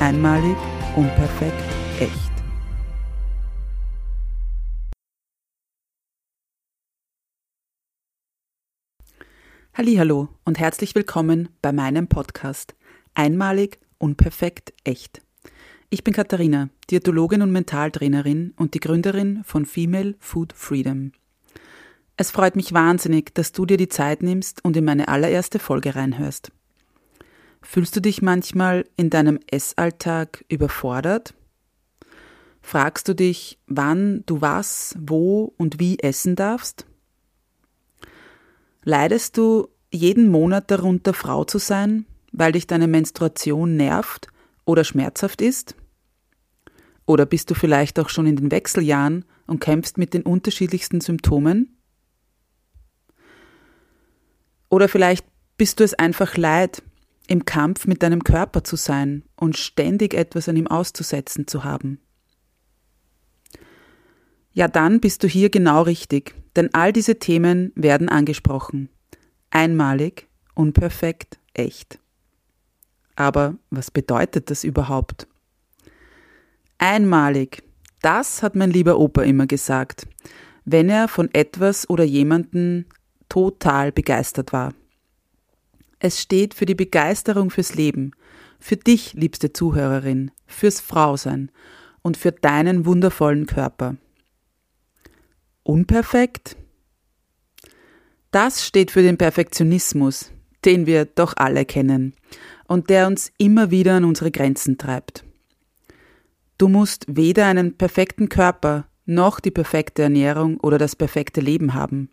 Einmalig, unperfekt, echt. Hallo und herzlich willkommen bei meinem Podcast Einmalig, unperfekt, echt. Ich bin Katharina, Diätologin und Mentaltrainerin und die Gründerin von Female Food Freedom. Es freut mich wahnsinnig, dass du dir die Zeit nimmst und in meine allererste Folge reinhörst. Fühlst du dich manchmal in deinem Essalltag überfordert? Fragst du dich, wann du was, wo und wie essen darfst? Leidest du jeden Monat darunter, Frau zu sein, weil dich deine Menstruation nervt oder schmerzhaft ist? Oder bist du vielleicht auch schon in den Wechseljahren und kämpfst mit den unterschiedlichsten Symptomen? Oder vielleicht bist du es einfach leid, im Kampf mit deinem Körper zu sein und ständig etwas an ihm auszusetzen zu haben. Ja, dann bist du hier genau richtig, denn all diese Themen werden angesprochen. Einmalig, unperfekt, echt. Aber was bedeutet das überhaupt? Einmalig, das hat mein lieber Opa immer gesagt, wenn er von etwas oder jemanden total begeistert war. Es steht für die Begeisterung fürs Leben, für dich, liebste Zuhörerin, fürs Frausein und für deinen wundervollen Körper. Unperfekt? Das steht für den Perfektionismus, den wir doch alle kennen und der uns immer wieder an unsere Grenzen treibt. Du musst weder einen perfekten Körper noch die perfekte Ernährung oder das perfekte Leben haben.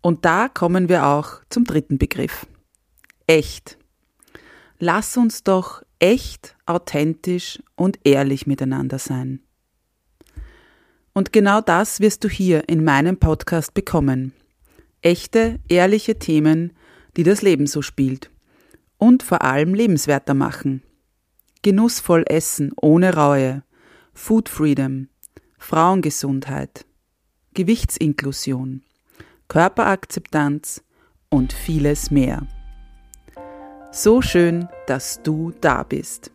Und da kommen wir auch zum dritten Begriff echt. Lass uns doch echt, authentisch und ehrlich miteinander sein. Und genau das wirst du hier in meinem Podcast bekommen. Echte, ehrliche Themen, die das Leben so spielt. Und vor allem lebenswerter machen. Genussvoll essen ohne Reue. Food Freedom. Frauengesundheit. Gewichtsinklusion. Körperakzeptanz und vieles mehr. So schön, dass du da bist.